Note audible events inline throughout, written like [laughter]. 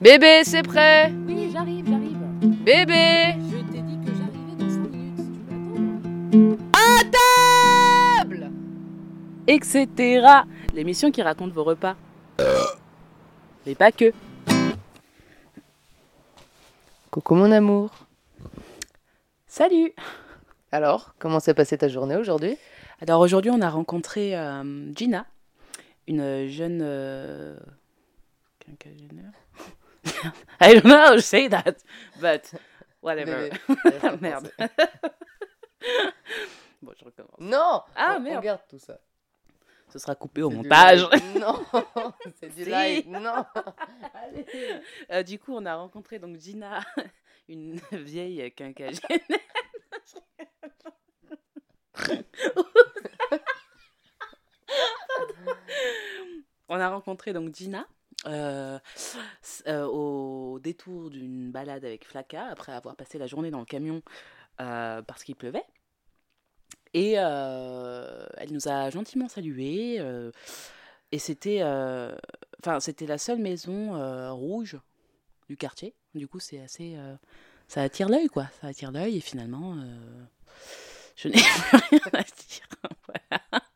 Bébé, c'est prêt Oui, j'arrive, j'arrive. Bébé Je t'ai dit que j'arrivais dans 5 minutes. Si tu veux attendre. À table Etc. L'émission qui raconte vos repas. Mais pas que. Coucou mon amour. Salut Alors, comment s'est passée ta journée aujourd'hui? Alors aujourd'hui, on a rencontré euh, Gina, une jeune. Euh... quinquagénaire [laughs] I don't know how to say that, but whatever. Bébé. [laughs] Merde. [laughs] bon, je recommence. Non Ah, On- merde. On garde tout ça. Ce sera coupé au montage. Non, c'est du Si. live. Non. Allez. Euh, du coup, on a rencontré donc Gina, une vieille quinquagénaire. on a rencontré donc Gina euh, euh, au détour d'une balade avec Flaka après avoir passé la journée dans le camion euh, parce qu'il pleuvait. Et elle nous a gentiment salués. et c'était, enfin, c'était la seule maison rouge du quartier. Du coup, c'est assez, ça attire l'œil, quoi. Ça attire l'œil. Et finalement, je n'ai [laughs] rien à dire. Voilà.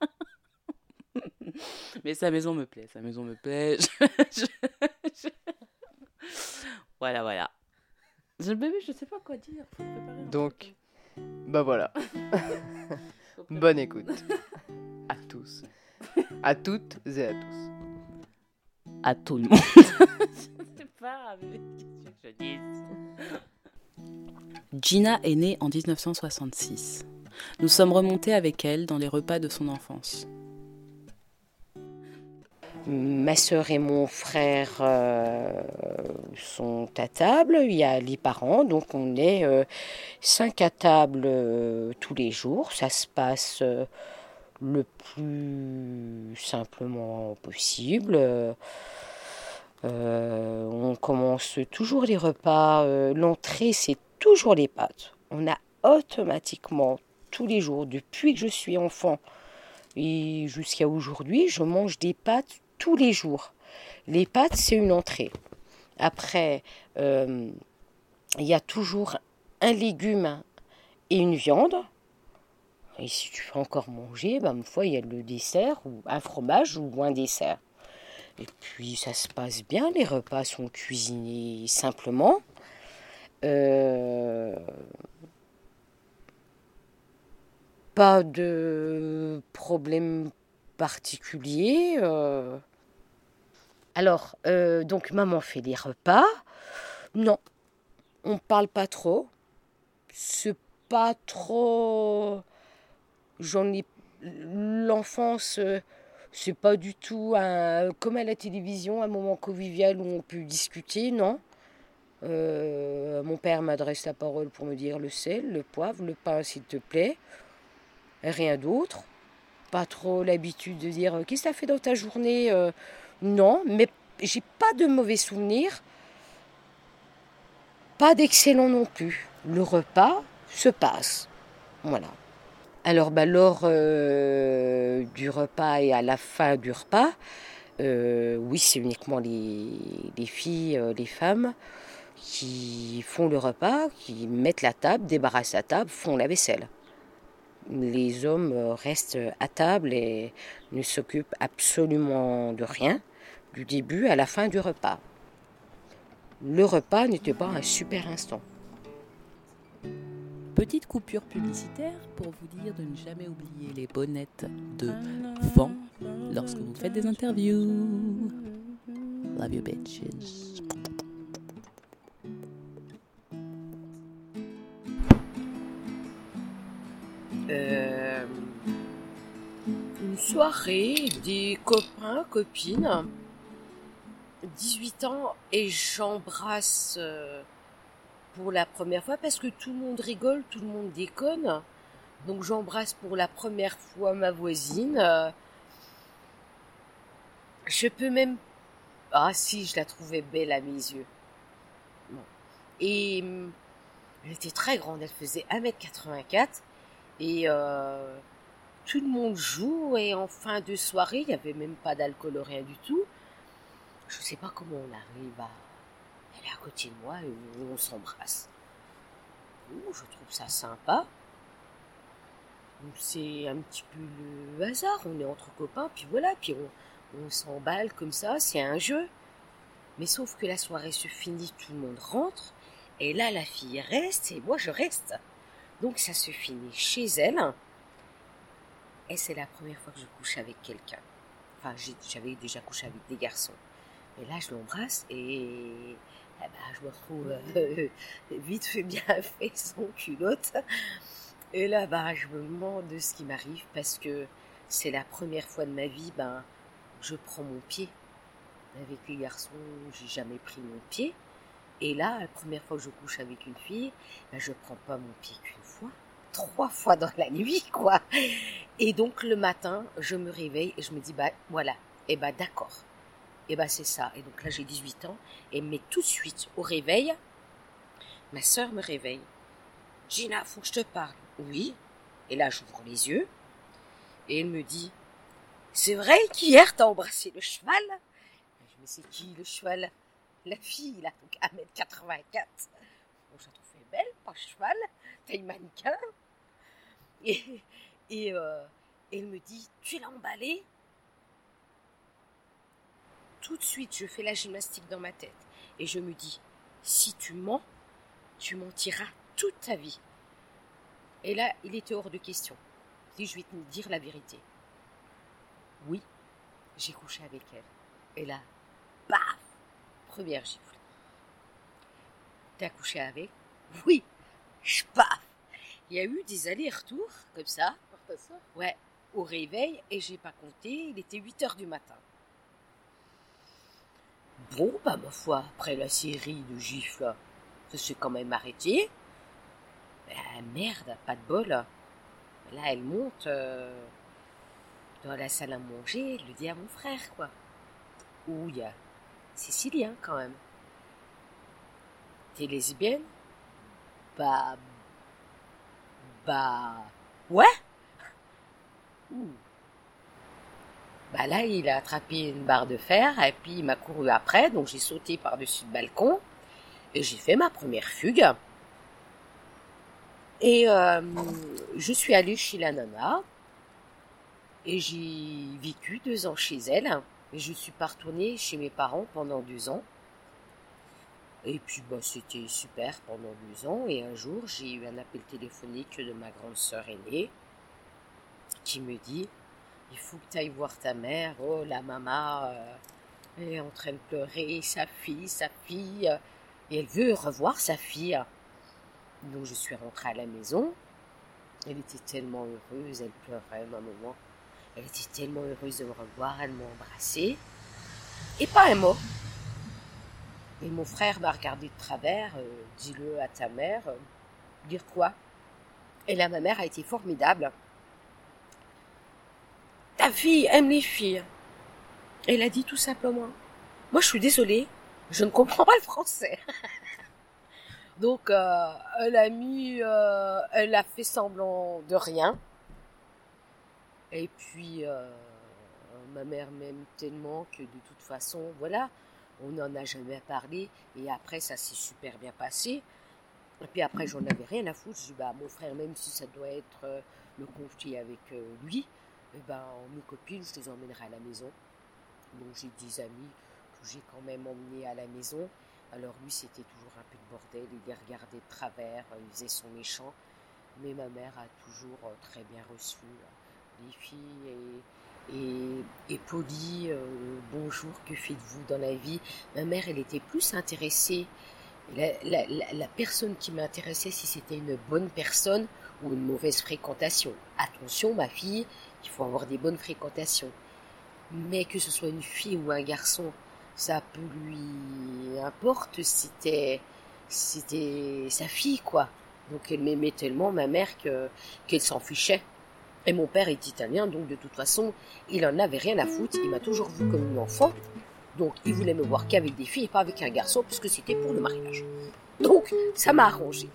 [laughs] Mais sa maison me plaît. Sa maison me plaît. [laughs] Je- je- je- Voilà, voilà. Je, bébé, je sais pas quoi dire. Faut Donc, truc. bah voilà. [laughs] Bonne écoute. À tous. À toutes et à tous. à tout le monde. je sais pas, mais qu'est-ce que je dise? Gina est née en 1966. Nous sommes remontés avec elle dans les repas de son enfance. Ma sœur et mon frère euh, sont à table. Il y a les parents, donc on est euh, cinq à table euh, tous les jours. Ça se passe le plus simplement possible. On commence toujours les repas. L'entrée, c'est toujours les pâtes. On a automatiquement tous les jours, depuis que je suis enfant et jusqu'à aujourd'hui, je mange des pâtes tous les jours. Les pâtes, c'est une entrée. Après, euh, il y a toujours un légume et une viande. Et si tu veux encore manger, ben, ma foi, il y a le dessert, ou un fromage ou un dessert. Et puis, ça se passe bien, les repas sont cuisinés simplement. Euh, pas de problème particulier. euh. Alors, euh, donc maman fait les repas. Non, on parle pas trop. C'est pas trop. J'en ai. L'enfance, euh, c'est pas du tout comme à la télévision, un moment convivial où on peut discuter, non. Euh, mon père m'adresse la parole pour me dire le sel, le poivre, le pain, s'il te plaît. Rien d'autre. Pas trop l'habitude de dire qu'est-ce que tu as fait dans ta journée Non, mais j'ai pas de mauvais souvenirs. Pas d'excellent non plus. Le repas se passe. Voilà. Alors, bah, lors euh, du repas et à la fin du repas, euh, oui, c'est uniquement les, les filles, euh, les femmes qui font le repas, qui mettent la table, débarrassent la table, font la vaisselle. Les hommes restent à table et ne s'occupent absolument de rien, du début à la fin du repas. Le repas n'était pas un super instant. Petite coupure publicitaire pour vous dire de ne jamais oublier les bonnettes de vent lorsque vous faites des interviews. Love you bitches. Euh, une soirée, des copains, copines, 18 ans, et j'embrasse euh, pour la première fois parce que tout le monde rigole, tout le monde déconne. Donc j'embrasse pour la première fois ma voisine. euh, je peux même... Ah si, je la trouvais belle à mes yeux. Et hum, elle était très grande, elle faisait 1m84. Et euh, tout le monde joue et en fin de soirée, il n'y avait même pas d'alcool, rien du tout. Je ne sais pas comment on arrive à, Elle est à côté de moi et on s'embrasse. Je trouve ça sympa. C'est un petit peu le hasard, on est entre copains, puis voilà, puis on, on s'emballe comme ça, c'est un jeu. Mais sauf que la soirée se finit, tout le monde rentre, et là la fille reste et moi je reste. Donc ça se finit chez elle. Et c'est la première fois que je couche avec quelqu'un. Enfin, j'avais déjà couché avec des garçons. Et là, je l'embrasse et eh ben, je me retrouve euh, [laughs] vite fait bien [laughs] fait sans culotte. Et là, bah, je me demande de ce qui m'arrive parce que c'est la première fois de ma vie, ben, je prends mon pied. Avec les garçons, j'ai jamais pris mon pied. Et là, la première fois que je couche avec une fille, ben, je prends pas mon pied qu'une fois, trois [laughs] fois dans la nuit, quoi. Et donc le matin, je me réveille et je me dis, bah voilà, et bah d'accord. Et bah c'est ça. Et donc là, j'ai 18 ans. Et mais tout de suite, au réveil, ma sœur me réveille. Gina, faut que je te parle. Oui. Et là, j'ouvre les yeux. Et elle me dit, c'est vrai qu'hier, t'as embrassé le cheval? Je me c'est qui le cheval? La fille, là, donc 1m84. Bon, je la belle, pas cheval, taille mannequin. Et, et euh, elle me dit, tu l'as emballé? Tout de suite, je fais la gymnastique dans ma tête. Et je me dis, si tu mens, tu mentiras toute ta vie. Et là, il était hors de question. Dis, je vais te dire la vérité. Oui, j'ai couché avec elle. Et là, paf Première gifle. T'as couché avec? Oui, je paf Il y a eu des allers-retours, comme ça. Par ta sœur? Ouais, au réveil, et j'ai pas compté, il était 8 heures du matin. Bon, bah, ma foi, après la série de gifles, ça s'est quand même arrêté. Ah, merde, pas de bol. Là, elle monte euh, dans la salle à manger, elle le dit à mon frère, quoi. Où il y a Sicilien, quand même. T'es lesbienne? Bah. Bah. Ouais Bah là, il a attrapé une barre de fer et puis il m'a couru après, donc j'ai sauté par-dessus le balcon et j'ai fait ma première fugue. Et euh, je suis allée chez la nana et j'ai vécu deux ans chez elle. Et je suis pas chez mes parents pendant deux ans. Et puis bah, c'était super pendant deux ans. Et un jour, j'ai eu un appel téléphonique de ma grande sœur aînée qui me dit il faut que tu ailles voir ta mère. Oh, la maman euh, elle est en train de pleurer, sa fille, sa fille. euh, Et elle veut revoir sa fille. Donc je suis rentrée à la maison. Elle était tellement heureuse, elle pleurait, ma maman. Elle était tellement heureuse de me revoir, elle m'a embrassée. Et pas un mot. Et mon frère m'a regardé de travers, euh, dis-le à ta mère. dire quoi? Et là, ma mère a été formidable. Ta fille aime les filles. Elle a dit tout simplement. Moi, je suis désolée, je ne comprends pas le français. [laughs] Donc, elle a mis, elle a fait semblant de rien. Et puis, euh, ma mère m'aime tellement que de toute façon, voilà, on n'en a jamais parlé. Et après, ça s'est super bien passé. Et puis après, j'en avais rien à foutre. Je dis, bah, mon frère, même si ça doit être euh, le conflit avec euh, lui, eh ben, mes copines, je les emmènerai à la maison. Donc, j'ai des amis que j'ai quand même emmenés à la maison. Alors, lui, c'était toujours un peu de bordel. Il les regardait de travers, euh, il faisait son méchant. Mais ma mère a toujours euh, très bien reçu euh, les filles et, et, et bonjour, que faites-vous dans la vie? Ma mère, elle était plus intéressée. La, personne qui m'intéressait, si c'était une bonne personne ou une mauvaise fréquentation. Attention, ma fille, il faut avoir des bonnes fréquentations. Mais que ce soit une fille ou un garçon, ça peut lui importe c'était c'était sa fille quoi. Donc elle m'aimait tellement ma mère que qu'elle s'en fichait. Et mon père est italien, donc de toute façon, il en avait rien à foutre. Il m'a toujours vu comme une enfant. Donc il voulait me voir qu'avec des filles et pas avec un garçon, puisque c'était pour le mariage. Donc ça m'a arrangé.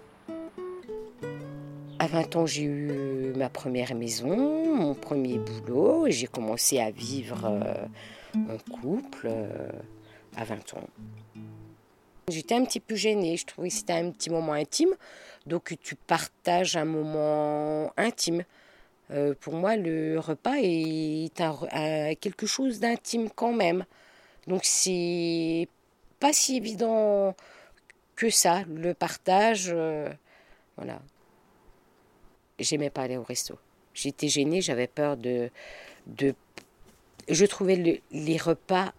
À 20 ans, j'ai eu ma première maison, mon premier boulot, et j'ai commencé à vivre euh, en couple euh, à 20 ans. J'étais un petit peu gênée, je trouvais que c'était un petit moment intime, donc tu partages un moment intime. Euh, pour moi, le repas est un- quelque chose d'intime quand même. Donc c'est pas si évident que ça, le partage. euh, voilà. J'aimais pas aller au resto. J'étais gênée, j'avais peur de, de... Je trouvais le- les repas...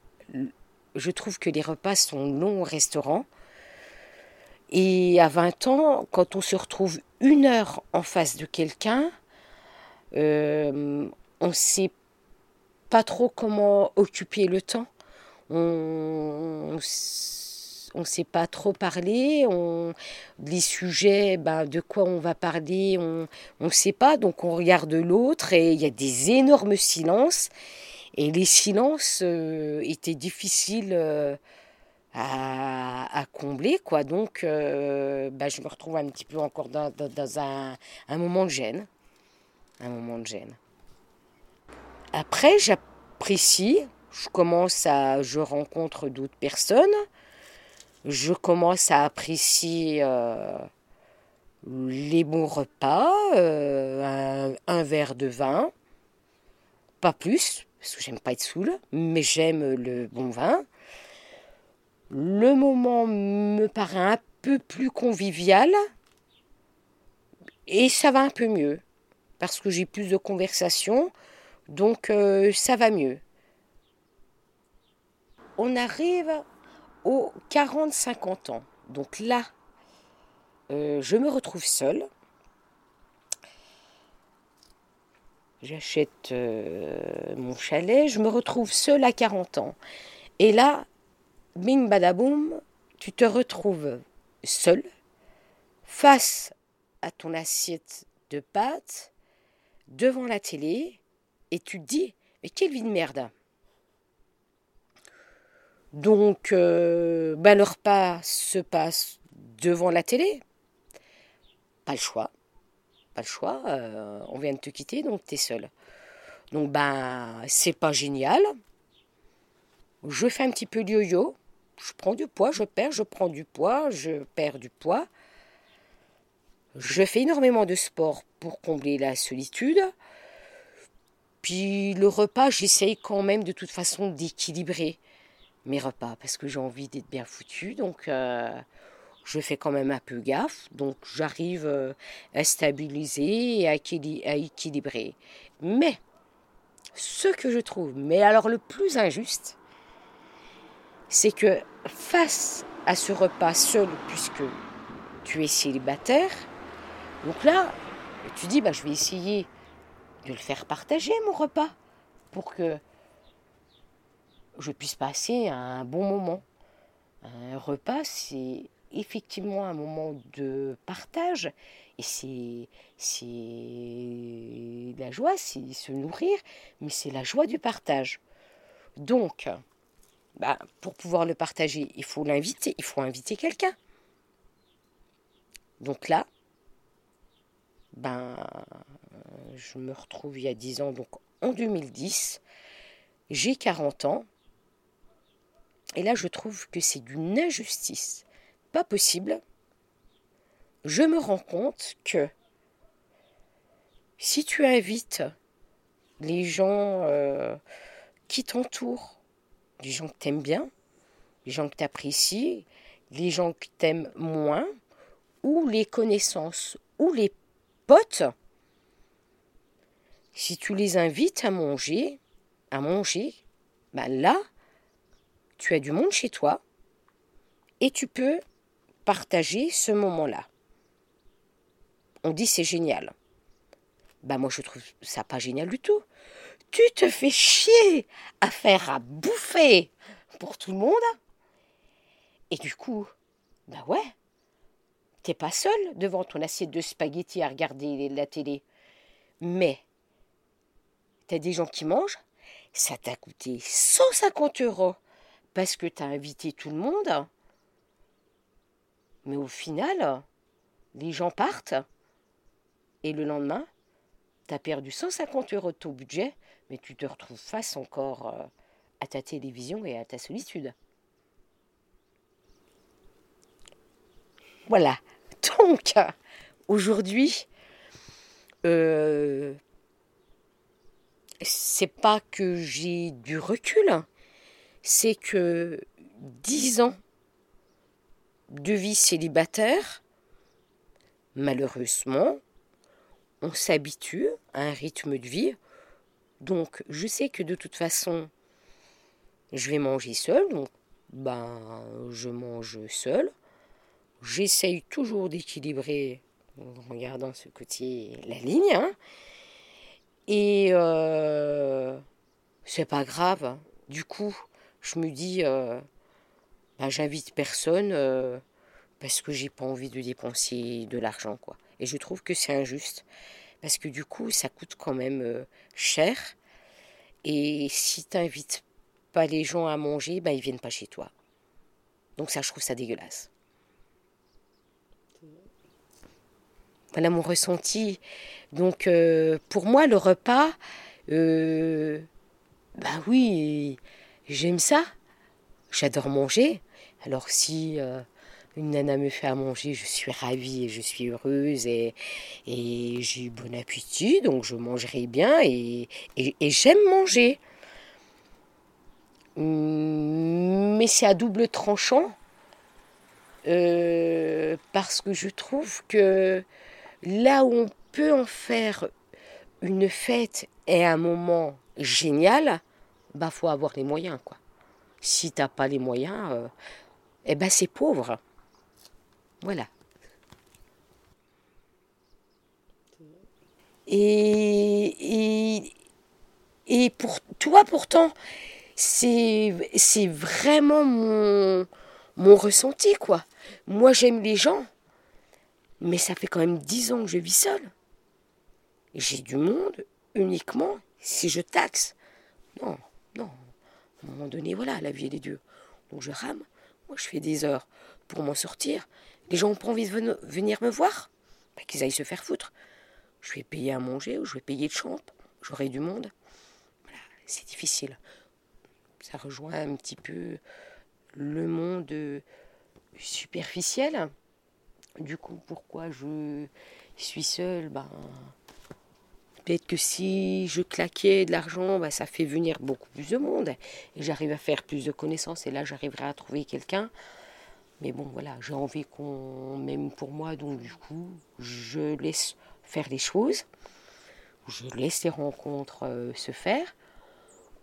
Je trouve que les repas sont longs au restaurant. Et à 20 ans, quand on se retrouve une heure en face de quelqu'un, euh, on ne sait pas trop comment occuper le temps. On ne sait pas trop parler. On, les sujets, ben, de quoi on va parler, on ne sait pas. Donc on regarde l'autre et il y a des énormes silences. Et les silences euh, étaient difficiles euh, à, combler. quoi. Donc euh, ben, je me retrouve un petit peu encore dans, dans- un moment de gêne. Un moment de gêne. Après, j'apprécie. Je commence à. Je rencontre d'autres personnes. Je commence à apprécier euh, les bons repas, euh, un, verre de vin, pas plus, parce que j'aime pas être saoul, mais j'aime le bon vin. Le moment me paraît un peu plus convivial et ça va un peu mieux parce que j'ai plus de conversations, donc euh, ça va mieux. On arrive aux 40-50 ans. Donc là, euh, je me retrouve seule. J'achète euh, mon chalet, je me retrouve seule à 40 ans. Et là, bing badaboum, tu te retrouves seule face à ton assiette de pâtes devant la télé et tu te dis mais quelle vie de merde donc euh, ben, le repas se passe devant la télé. Pas le choix. Pas le choix euh, on vient de te quitter donc tu es seul. Donc ben c'est pas génial. Je fais un petit peu de yo-yo. Je prends du poids je perds je prends du poids je perds du poids. Je fais énormément de sport pour combler la solitude. Puis le repas, j'essaye quand même de toute façon d'équilibrer mes repas parce que j'ai envie d'être bien foutu. Donc euh, je fais quand même un peu gaffe. Donc j'arrive euh, à stabiliser et à, équili- à équilibrer. Mais ce que je trouve, mais alors le plus injuste, c'est que face à ce repas seul, puisque tu es célibataire, donc là, tu dis, bah, je vais essayer de le faire partager, mon repas, pour que je puisse passer un bon moment. Un repas, c'est effectivement un moment de partage, et c'est, la joie, c'est se nourrir, mais c'est la joie du partage. Donc, bah, pour pouvoir le partager, il faut l'inviter, il faut inviter quelqu'un. Donc là, ben, je me retrouve il y a 10 ans, donc en 2010, j'ai 40 ans, et là je trouve que c'est d'une injustice pas possible. Je me rends compte que si tu invites les gens euh, qui t'entourent, les gens que t'aimes bien, les gens que t'apprécies, les gens que t'aimes moins, ou les connaissances, ou les potes, si tu les invites à manger, à manger, ben là, tu as du monde chez toi et tu peux partager ce moment-là. On dit c'est génial. Ben moi je trouve ça pas génial du tout. Tu te fais chier à faire à bouffer pour tout le monde. Et du coup, ben ouais, t'es pas seul devant ton assiette de spaghettis à regarder la télé. Mais t'as des gens qui mangent, ça t'a coûté 150 euros parce que t'as invité tout le monde. Mais au final, les gens partent et le lendemain, t'as perdu 150 euros de ton budget, mais tu te retrouves face encore euh, à ta télévision et à ta solitude. Voilà. Donc, aujourd'hui, euh, c'est pas que j'ai du recul, c'est que dix ans de vie célibataire, malheureusement, on s'habitue à un rythme de vie. Donc, je sais que de toute façon, je vais manger seul, donc ben, je mange seul. J'essaye toujours d'équilibrer, en regardant ce côté, la ligne. hein. Et euh, c'est pas grave. hein. Du coup, je me dis, euh, ben, j'invite personne euh, parce que j'ai pas envie de dépenser de l'argent, quoi. Et je trouve que c'est injuste parce que du coup, ça coûte quand même euh, cher. Et si t'invites pas les gens à manger, ben, ils viennent pas chez toi. Donc ça, je trouve ça dégueulasse. Voilà mon ressenti. Donc pour moi, le repas, bah oui, j'aime ça. J'adore manger. Alors si euh, une nana me fait à manger, je suis ravie et je suis heureuse et, j'ai bon appétit, donc je mangerai bien et j'aime manger. Hum, Mais c'est à double tranchant euh, parce que je trouve que là où on peut en faire une fête et un moment génial, bah faut avoir les moyens quoi. Si t'as pas les moyens, euh, eh ben c'est pauvre. Voilà. Et, pour toi pourtant, c'est vraiment mon, mon ressenti quoi. Moi j'aime les gens, mais ça fait quand même dix ans que je vis seule. J'ai du monde uniquement si je taxe. Non. À un moment donné, voilà, la vie elle est dure. Donc je rame. Moi, je fais des heures pour m'en sortir. Les gens n'ont pas envie de ven- venir me voir? Bah, qu'ils aillent se faire foutre. Je vais payer à manger ou je vais payer de champ. J'aurai du monde. Voilà, c'est difficile. Ça rejoint un petit peu le monde superficiel. Du coup, pourquoi je suis seule? Ben, Peut-être que si je claquais de l'argent, ben, ça fait venir beaucoup plus de monde. Et j'arrive à faire plus de connaissances. Et là, j'arriverai à trouver quelqu'un. Mais bon, voilà, j'ai envie qu'on m'aime pour moi. Donc, du coup, je laisse faire les choses. Je laisse les rencontres euh, se faire.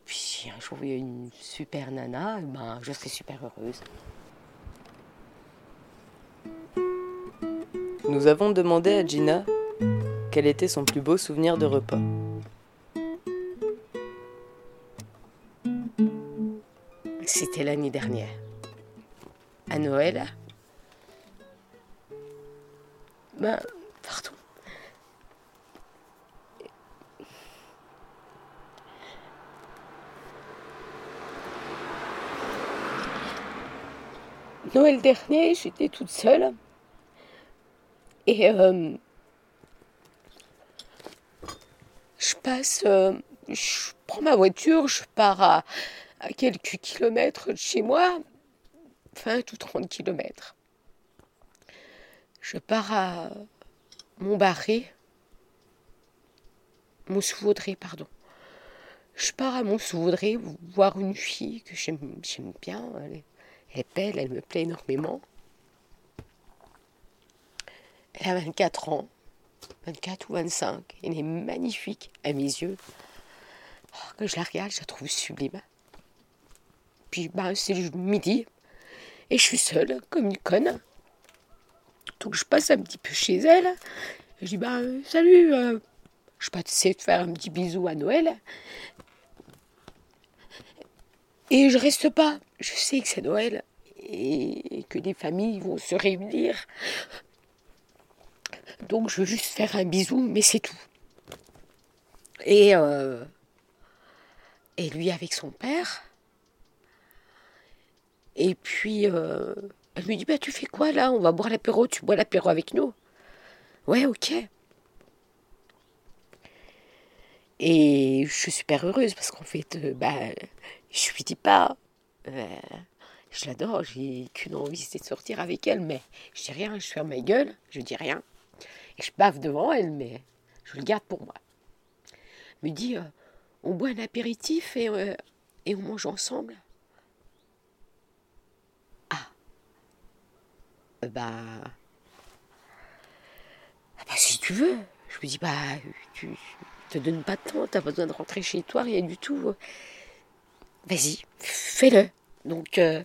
Puis, si un jour il y a une super nana, ben, je serai super heureuse. Nous avons demandé à Gina quel était son plus beau souvenir de repas. C'était l'année dernière. À Noël. Ben, pardon. Noël dernier, j'étais toute seule. Et euh, je euh, je prends ma voiture, je pars à, quelques kilomètres de chez moi, 20 ou 30 kilomètres. Je pars à Montbarré, Montsoudré, pardon. Je pars à Montsoudré voir une fille que j'aime bien. Elle est, elle est belle, elle me plaît énormément. Elle a 24 ans, 24 ou 25. Elle est magnifique à mes yeux. Oh, quand je la regarde, je la trouve sublime. Puis ben, c'est le midi et je suis seule comme une conne. Donc je passe un petit peu chez elle. Je dis euh, salut, euh, je peux essayer de faire un petit bisou à Noël. Et je reste pas. Je sais que c'est Noël et que les familles vont se réunir. Donc je veux juste faire un bisou, mais c'est tout. Et, euh, et lui avec son père. Et puis, euh, elle me dit, bah, tu fais quoi là? On va boire l'apéro, tu bois l'apéro avec nous Ouais, ok. Et je suis super heureuse parce qu'en fait, euh, bah, je lui dis pas. euh, Je l'adore, j'ai qu'une envie, c'est de sortir avec elle, mais je dis rien, je ferme ma gueule, je dis rien. Je bave devant elle, mais je le garde pour moi. Elle me dit, euh, on boit un apéritif et, euh, et on mange ensemble. Ah. Euh, bah. Ah bah, si tu veux. Je me dis, bah, tu te donnes pas de temps, t'as besoin de rentrer chez toi, rien du tout. Vas-y, fais-le. Donc, euh,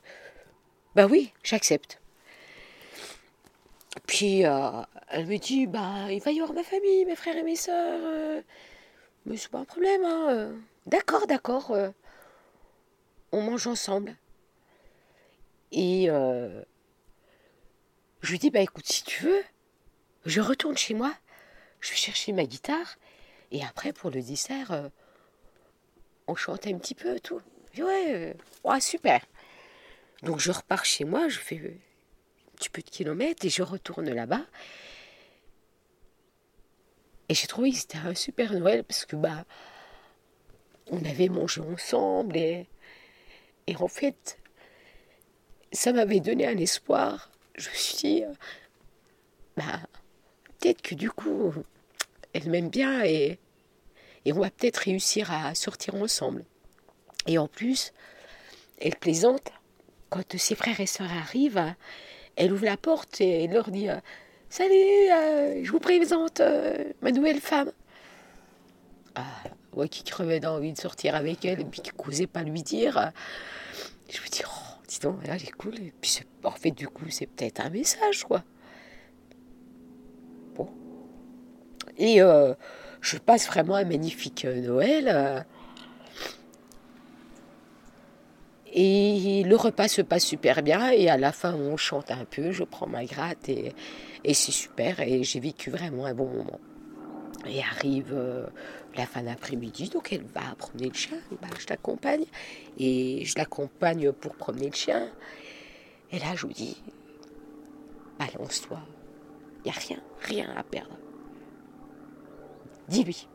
bah oui, j'accepte. Puis, euh, elle me dit, bah, il va y avoir ma famille, mes frères et mes sœurs. euh, mais c'est pas un problème, hein. euh. D'accord, d'accord. on mange ensemble. Et je lui dis, bah écoute, si tu veux, je retourne chez moi, je vais chercher ma guitare, et après, pour le dessert, on chante un petit peu, tout. Je dis, ouais, ouais, super. Donc je repars chez moi, je fais petit peu de kilomètres, et je retourne là-bas. Et j'ai trouvé que c'était un super Noël, parce que, bah, on avait mangé ensemble, et, et en fait, ça m'avait donné un espoir. Je me suis dit, bah, peut-être que du coup, elle m'aime bien et, et on va peut-être réussir à sortir ensemble. Et en plus, elle plaisante. Quand ses frères et sœurs arrivent, elle ouvre la porte et elle leur dit euh, Salut, euh, je vous présente euh, ma nouvelle femme. Ah, moi qui crevais d'envie de sortir avec elle et puis qui n'osais pas lui dire, je me dis Oh, dis donc, elle est cool. Et puis c'est- en fait, du coup, c'est peut-être un message, quoi. Bon. Et je passe vraiment un magnifique Noël. euh, et le repas se passe super bien. Et à la fin, on chante un peu, je prends ma gratte et, c'est super. Et j'ai vécu vraiment un bon moment. Et arrive euh, la fin d'après-midi, donc elle va promener le chien. Bah, je l'accompagne. Et je l'accompagne pour promener le chien. Et là, je vous dis, balance-toi. Il n'y a rien, rien à perdre. Dis-lui.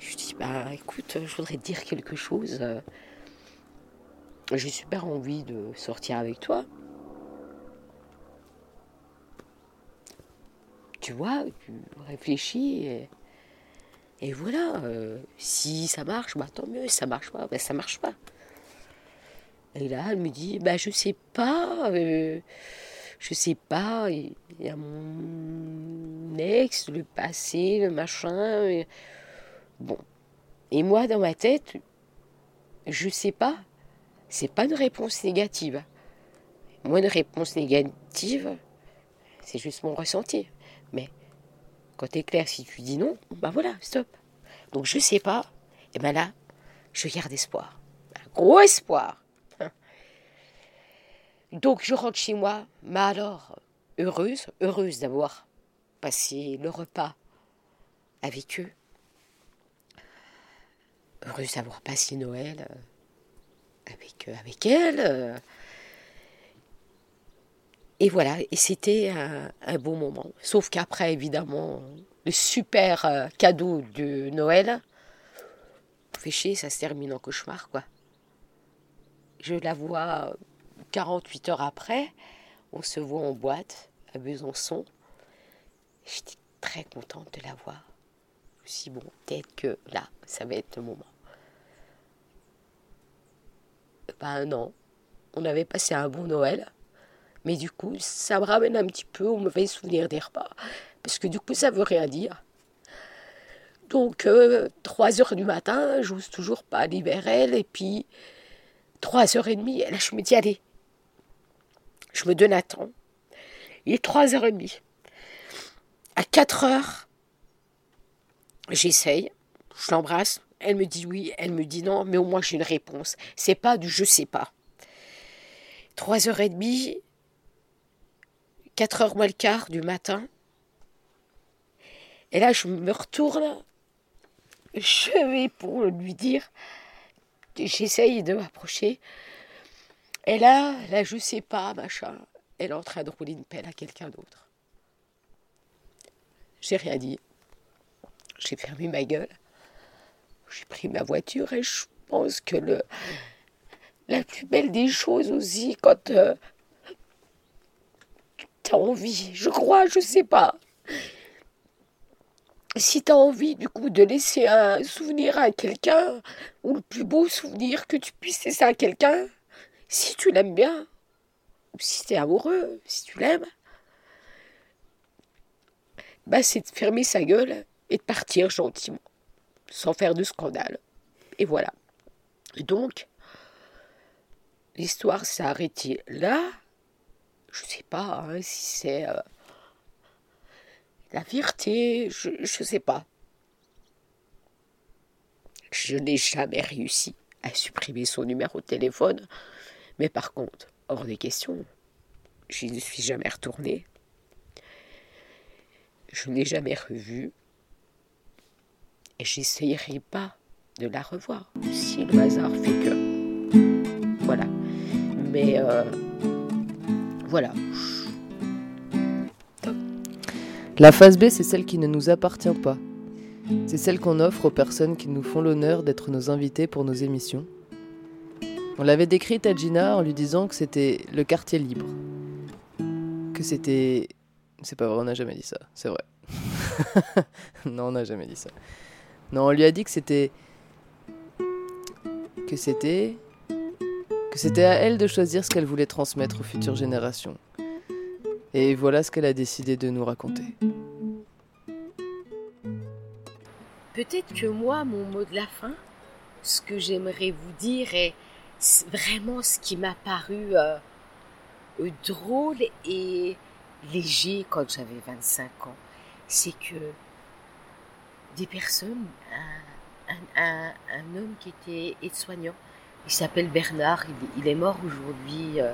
Je lui dis, bah écoute, je voudrais te dire quelque chose. J'ai super envie de sortir avec toi. Tu vois, tu réfléchis et, voilà. euh, si ça marche, bah tant mieux. Si ça marche pas, bah ça marche pas. Et là, elle me dit, bah je sais pas. euh, je sais pas, il y a mon ex, le passé, le machin. Bon. Et moi, dans ma tête, je sais pas. C'est pas une réponse négative. Moi, une réponse négative, c'est juste mon ressenti. Mais quand t'es clair, si tu dis non, bah voilà, stop. Donc je sais pas. Et ben là, je garde espoir. Un gros espoir. [laughs] Donc je rentre chez moi, mais alors, heureuse, heureuse d'avoir passé le repas avec eux. Heureuse d'avoir passé Noël euh, avec, euh, avec elle. euh. Et voilà, et c'était un, beau moment. Sauf qu'après, évidemment, le super euh, cadeau de Noël, fait chier, ça se termine en cauchemar, quoi. Je la vois 48 heures après, on se voit en boîte à Besançon. J'étais très contente de la voir. Je bon, peut-être que là, ça va être le moment. Ben non, on avait passé un bon Noël, mais du coup, ça me ramène un petit peu au mauvais souvenir des repas, parce que du coup, ça veut rien dire. Donc, euh, 3 heures du matin, j'ose toujours pas elle, et puis 3 heures et demie, là, je me dis, allez, je me donne un temps. Il est 3 heures et demie. À 4 heures, j'essaye, je l'embrasse, elle me dit oui, elle me dit non, mais au moins j'ai une réponse. C'est pas du je sais pas. 3 heures et demie, 4 heures moins le quart du matin. Et là, je me retourne, je vais pour lui dire, j'essaye de m'approcher. Et là, là, je sais pas, machin, elle est en train de rouler une pelle à quelqu'un d'autre. J'ai rien dit. J'ai fermé ma gueule. J'ai pris ma voiture et je pense que le, la plus belle des choses aussi quand euh, t'as envie, je crois, je sais pas. Si t'as envie du coup de laisser un souvenir à quelqu'un, ou le plus beau souvenir que tu puisses laisser à quelqu'un, si tu l'aimes bien, ou si t'es amoureux, si tu l'aimes, bah c'est de fermer sa gueule et de partir gentiment, sans faire de scandale. Et voilà. Donc, l'histoire s'est arrêtée là? Je sais pas hein, si c'est euh, la vérité, je, je sais pas. Je n'ai jamais réussi à supprimer son numéro de téléphone, mais par contre, hors des questions, je ne suis jamais retournée. Je n'ai jamais revu et j'essayerai pas de la revoir si le hasard fait que. Voilà. Mais euh, voilà. La phase B, c'est celle qui ne nous appartient pas. C'est celle qu'on offre aux personnes qui nous font l'honneur d'être nos invités pour nos émissions. On l'avait décrite à Gina en lui disant que c'était le quartier libre. Que c'était... C'est pas vrai, on n'a jamais dit ça, c'est vrai. [laughs] non, on n'a jamais dit ça. Non, on lui a dit que c'était... Que c'était... Que c'était à elle de choisir ce qu'elle voulait transmettre aux futures générations. Et voilà ce qu'elle a décidé de nous raconter. Peut-être que moi, mon mot de la fin, ce que j'aimerais vous dire est vraiment ce qui m'a paru euh, euh, drôle et léger quand j'avais 25 ans. C'est que des personnes, un, un- homme qui était aide-soignant, il s'appelle Bernard, il, il est mort aujourd'hui, euh,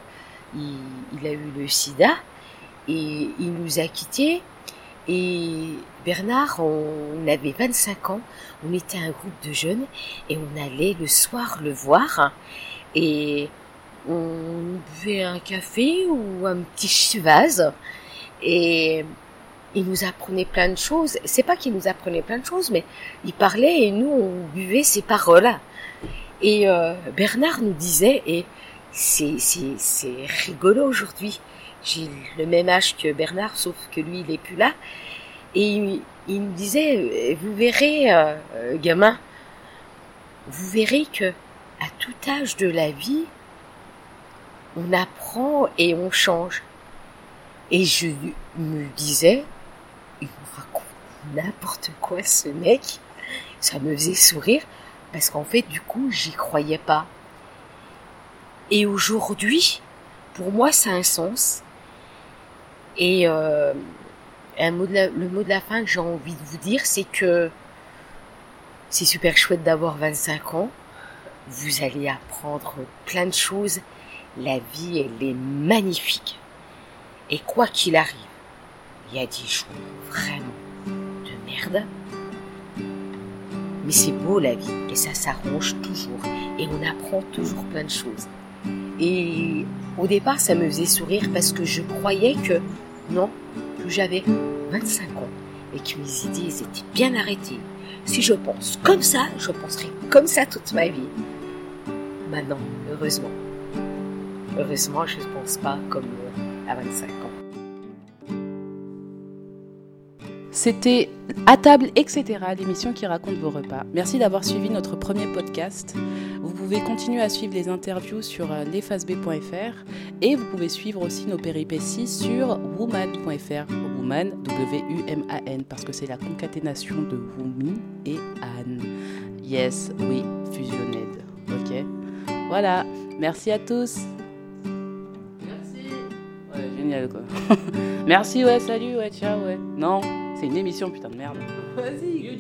il, il a eu le sida et il nous a quittés. Et Bernard, on avait 25 ans, on était un groupe de jeunes et on allait le soir le voir et on buvait un café ou un petit chivase et il nous apprenait plein de choses. C'est pas qu'il nous apprenait plein de choses, mais il parlait et nous on buvait ses paroles. Et euh, Bernard nous disait, et c'est c'est c'est rigolo aujourd'hui. J'ai le même âge que Bernard, sauf que lui il est plus là. Et il, il nous disait, euh, vous verrez, euh, euh, gamin, vous verrez que à tout âge de la vie, on apprend et on change. Et je me disais, il me raconte n'importe quoi ce mec. Ça me faisait sourire parce qu'en fait, du coup, j'y croyais pas. Et aujourd'hui, pour moi, ça a un sens. Et euh, un mot de la- le mot de la fin que j'ai envie de vous dire, c'est que c'est super chouette d'avoir 25 ans. Vous allez apprendre plein de choses. La vie, elle est magnifique. Et quoi qu'il arrive, il y a des jours vraiment de merde. Mais c'est beau la vie et ça s'arrange toujours et on apprend toujours plein de choses. Et au départ, ça me faisait sourire parce que je croyais que non, que j'avais 25 ans et que mes idées étaient bien arrêtées. Si je pense comme ça, je penserai comme ça toute ma vie. Maintenant, heureusement. Heureusement, je ne pense pas comme euh, à 25 ans. C'était À table, etc., l'émission qui raconte vos repas. Merci d'avoir suivi notre premier podcast. Vous pouvez continuer à suivre les interviews sur euh, lesfaceb.fr et vous pouvez suivre aussi nos péripéties sur woman.fr. Woman, W-U-M-A-N, parce que c'est la concaténation de Wumi et Anne. Yes, oui, fusionned. Ok Voilà, merci à tous. Merci. Ouais, génial quoi. [laughs] Merci, ouais, salut, ouais, ciao, ouais. Non, c'est une émission, putain de merde. Vas-y,